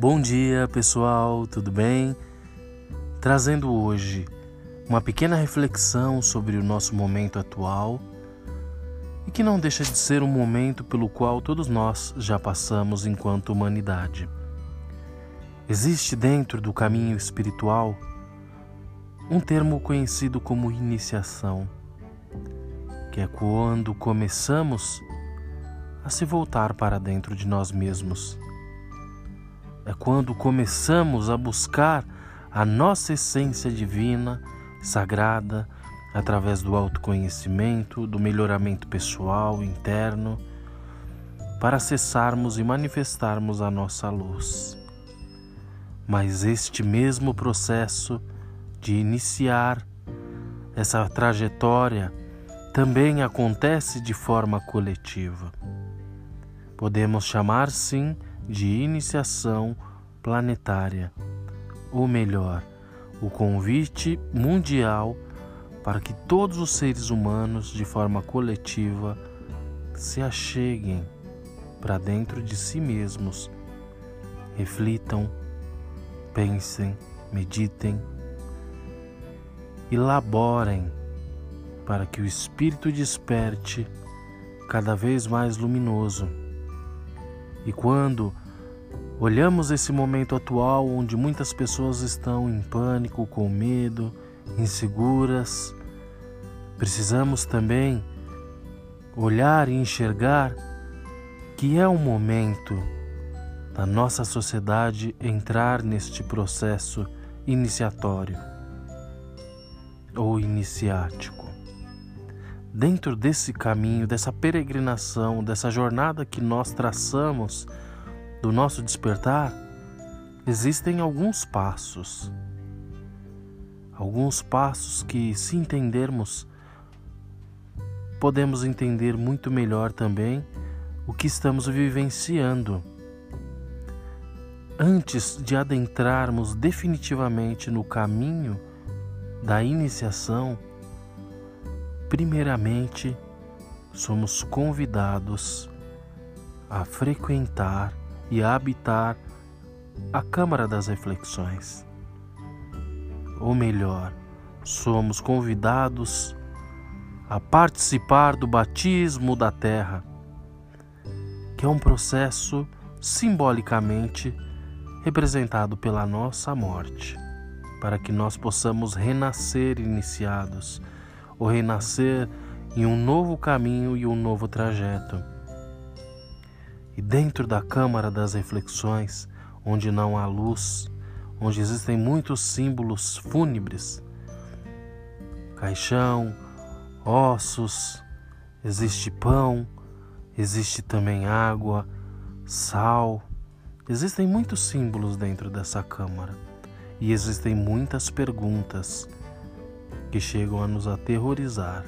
Bom dia, pessoal, tudo bem? Trazendo hoje uma pequena reflexão sobre o nosso momento atual e que não deixa de ser um momento pelo qual todos nós já passamos enquanto humanidade. Existe dentro do caminho espiritual um termo conhecido como iniciação, que é quando começamos a se voltar para dentro de nós mesmos. É quando começamos a buscar a nossa essência divina, sagrada, através do autoconhecimento, do melhoramento pessoal, interno, para acessarmos e manifestarmos a nossa luz. Mas este mesmo processo de iniciar essa trajetória também acontece de forma coletiva. Podemos chamar sim de iniciação planetária, ou melhor, o convite mundial para que todos os seres humanos, de forma coletiva, se acheguem para dentro de si mesmos, reflitam, pensem, meditem, elaborem para que o espírito desperte cada vez mais luminoso. E quando olhamos esse momento atual onde muitas pessoas estão em pânico, com medo, inseguras, precisamos também olhar e enxergar que é o momento da nossa sociedade entrar neste processo iniciatório ou iniciático. Dentro desse caminho, dessa peregrinação, dessa jornada que nós traçamos do nosso despertar, existem alguns passos. Alguns passos que, se entendermos, podemos entender muito melhor também o que estamos vivenciando. Antes de adentrarmos definitivamente no caminho da iniciação, primeiramente somos convidados a frequentar e a habitar a Câmara das Reflexões. Ou melhor, somos convidados a participar do batismo da terra, que é um processo simbolicamente representado pela nossa morte para que nós possamos renascer iniciados, ou renascer em um novo caminho e um novo trajeto. E dentro da câmara das reflexões, onde não há luz, onde existem muitos símbolos fúnebres, caixão, ossos, existe pão, existe também água, sal, existem muitos símbolos dentro dessa câmara. E existem muitas perguntas que chegam a nos aterrorizar,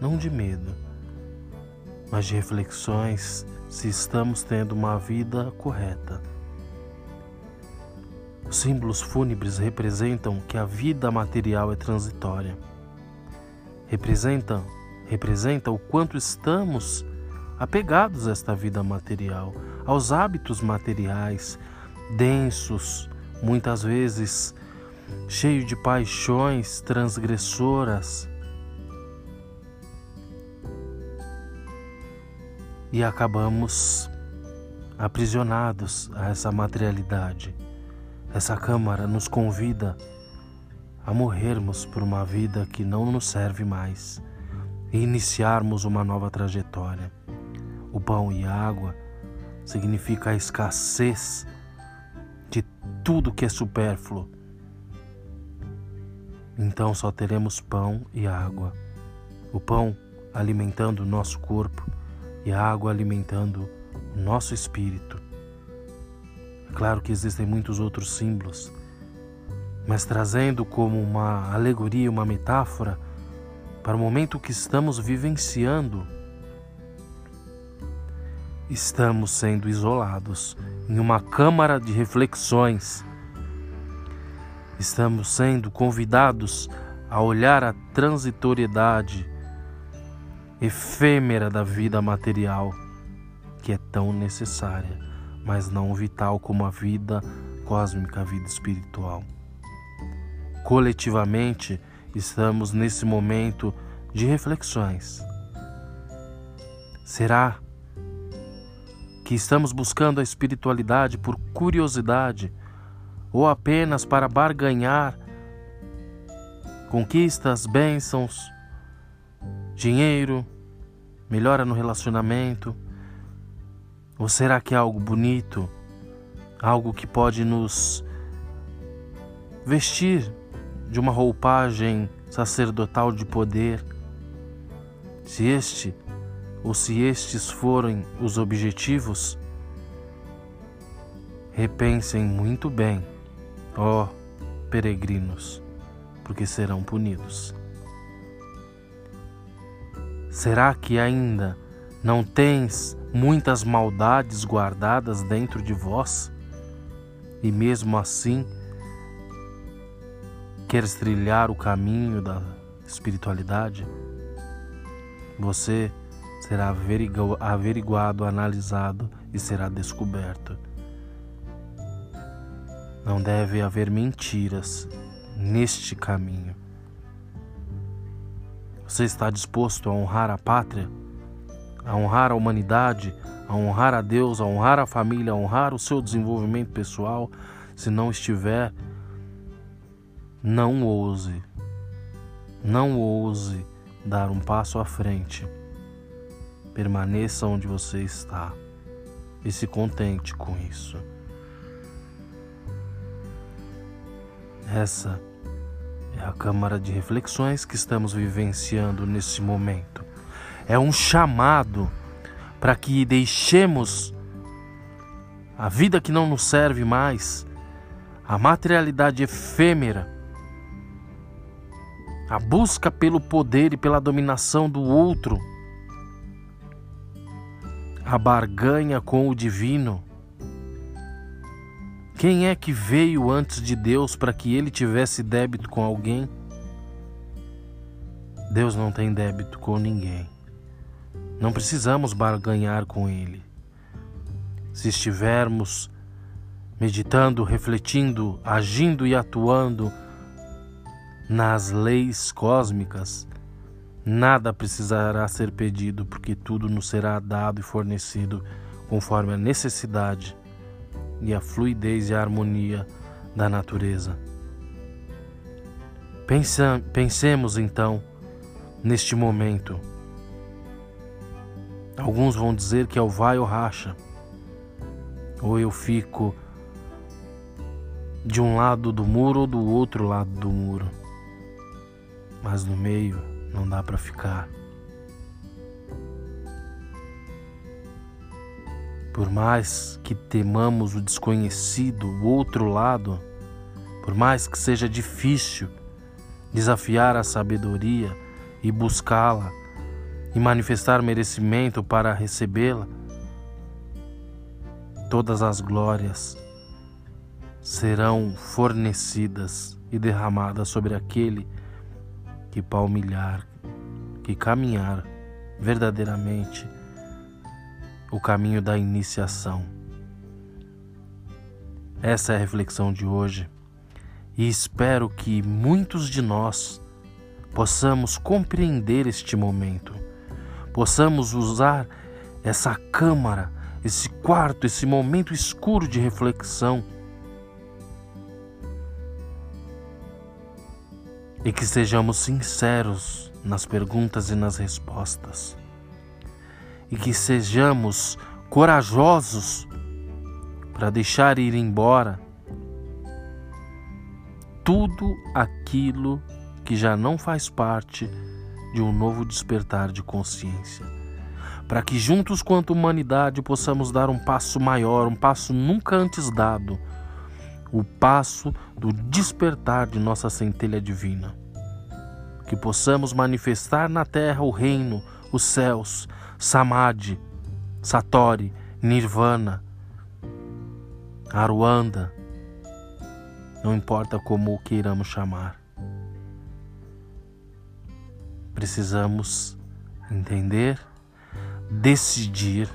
não de medo, mas de reflexões se estamos tendo uma vida correta. Os símbolos fúnebres representam que a vida material é transitória. Representam, representa o quanto estamos apegados a esta vida material, aos hábitos materiais densos, muitas vezes cheio de paixões transgressoras. E acabamos aprisionados a essa materialidade. Essa câmara nos convida a morrermos por uma vida que não nos serve mais e iniciarmos uma nova trajetória. O pão e a água significa a escassez de tudo que é supérfluo. Então só teremos pão e água. O pão alimentando o nosso corpo e a água alimentando o nosso espírito. É claro que existem muitos outros símbolos, mas trazendo como uma alegoria, uma metáfora para o momento que estamos vivenciando, estamos sendo isolados em uma câmara de reflexões. Estamos sendo convidados a olhar a transitoriedade efêmera da vida material, que é tão necessária, mas não vital como a vida cósmica, a vida espiritual. Coletivamente, estamos nesse momento de reflexões. Será que estamos buscando a espiritualidade por curiosidade ou apenas para barganhar conquistas, bênçãos, dinheiro, melhora no relacionamento? Ou será que é algo bonito, algo que pode nos vestir de uma roupagem sacerdotal de poder? Se este ou se estes forem os objetivos, repensem muito bem, ó peregrinos, porque serão punidos. Será que ainda não tens muitas maldades guardadas dentro de vós? E mesmo assim, queres trilhar o caminho da espiritualidade? Você será averiguado, analisado e será descoberto. Não deve haver mentiras neste caminho. Você está disposto a honrar a pátria, a honrar a humanidade, a honrar a Deus, a honrar a família, a honrar o seu desenvolvimento pessoal? Se não estiver, não ouse, não ouse dar um passo à frente Permaneça onde você está e se contente com isso. Essa é a câmara de reflexões que estamos vivenciando nesse momento. É um chamado para que deixemos a vida que não nos serve mais, a materialidade efêmera, a busca pelo poder e pela dominação do outro a barganha com o divino? Quem é que veio antes de Deus para que ele tivesse débito com alguém? Deus não tem débito com ninguém. Não precisamos barganhar com ele. Se estivermos meditando, refletindo, agindo e atuando nas leis cósmicas, Nada precisará ser pedido, porque tudo nos será dado e fornecido conforme a necessidade e a fluidez e a harmonia da natureza. Pensa, pensemos então neste momento. Alguns vão dizer que é o vai ou racha, ou eu fico de um lado do muro ou do outro lado do muro, mas no meio não dá para ficar. Por mais que temamos o desconhecido, o outro lado, por mais que seja difícil desafiar a sabedoria e buscá-la e manifestar merecimento para recebê-la, todas as glórias serão fornecidas e derramadas sobre aquele que palmilhar, que caminhar verdadeiramente o caminho da iniciação. Essa é a reflexão de hoje. E espero que muitos de nós possamos compreender este momento, possamos usar essa câmara, esse quarto, esse momento escuro de reflexão. E que sejamos sinceros nas perguntas e nas respostas, e que sejamos corajosos para deixar ir embora tudo aquilo que já não faz parte de um novo despertar de consciência. Para que juntos, quanto humanidade, possamos dar um passo maior, um passo nunca antes dado o passo do despertar de nossa centelha divina. Que possamos manifestar na terra o reino, os céus, Samadhi, Satori, Nirvana, Aruanda, não importa como o queiramos chamar. Precisamos entender, decidir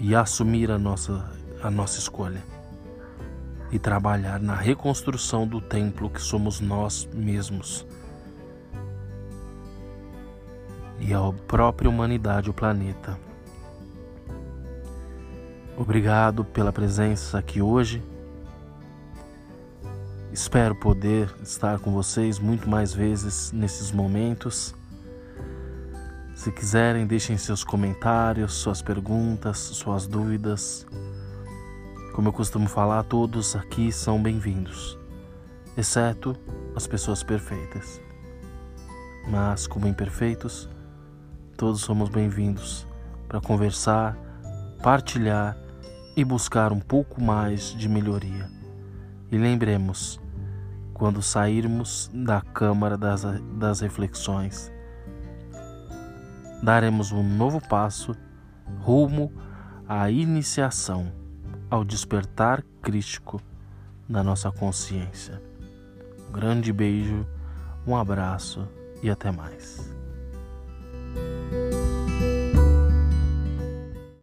e assumir a nossa a nossa escolha e trabalhar na reconstrução do templo que somos nós mesmos e a própria humanidade, o planeta. Obrigado pela presença aqui hoje. Espero poder estar com vocês muito mais vezes nesses momentos. Se quiserem, deixem seus comentários, suas perguntas, suas dúvidas. Como eu costumo falar, todos aqui são bem-vindos, exceto as pessoas perfeitas. Mas, como imperfeitos, todos somos bem-vindos para conversar, partilhar e buscar um pouco mais de melhoria. E lembremos, quando sairmos da Câmara das, das Reflexões, daremos um novo passo rumo à iniciação, ao despertar crítico da nossa consciência. Um grande beijo, um abraço e até mais.